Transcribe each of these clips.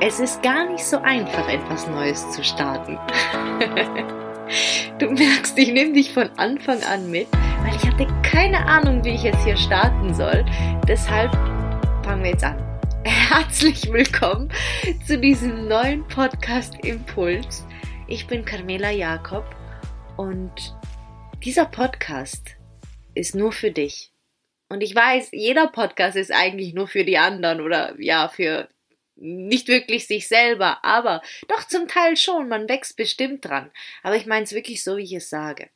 Es ist gar nicht so einfach, etwas Neues zu starten. du merkst, ich nehme dich von Anfang an mit, weil ich hatte keine Ahnung, wie ich jetzt hier starten soll. Deshalb fangen wir jetzt an. Herzlich willkommen zu diesem neuen Podcast Impuls. Ich bin Carmela Jakob und dieser Podcast ist nur für dich. Und ich weiß, jeder Podcast ist eigentlich nur für die anderen oder ja, für nicht wirklich sich selber, aber doch zum Teil schon, man wächst bestimmt dran. Aber ich meine es wirklich so, wie ich es sage.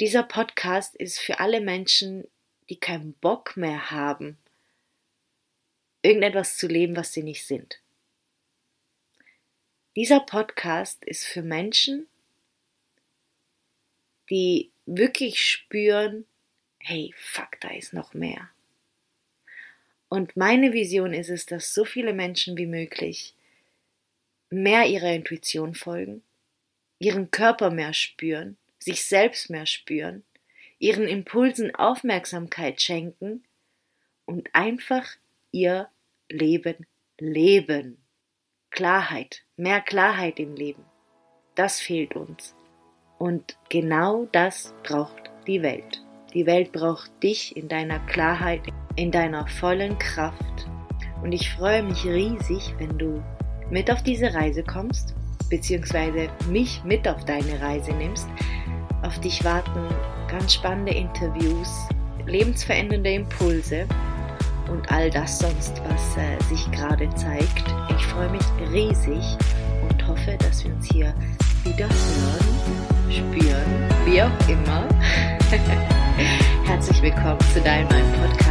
Dieser Podcast ist für alle Menschen, die keinen Bock mehr haben, irgendetwas zu leben, was sie nicht sind. Dieser Podcast ist für Menschen, die wirklich spüren, hey, fuck, da ist noch mehr. Und meine Vision ist es, dass so viele Menschen wie möglich mehr ihrer Intuition folgen, ihren Körper mehr spüren, sich selbst mehr spüren, ihren Impulsen Aufmerksamkeit schenken und einfach ihr Leben leben. Klarheit, mehr Klarheit im Leben. Das fehlt uns. Und genau das braucht die Welt. Die Welt braucht dich in deiner Klarheit, in deiner vollen Kraft. Und ich freue mich riesig, wenn du mit auf diese Reise kommst, beziehungsweise mich mit auf deine Reise nimmst. Auf dich warten ganz spannende Interviews, lebensverändernde Impulse und all das sonst, was äh, sich gerade zeigt. Ich freue mich riesig und hoffe, dass wir uns hier wieder hören, spüren, wie auch immer. Herzlich willkommen zu deinem neuen Podcast.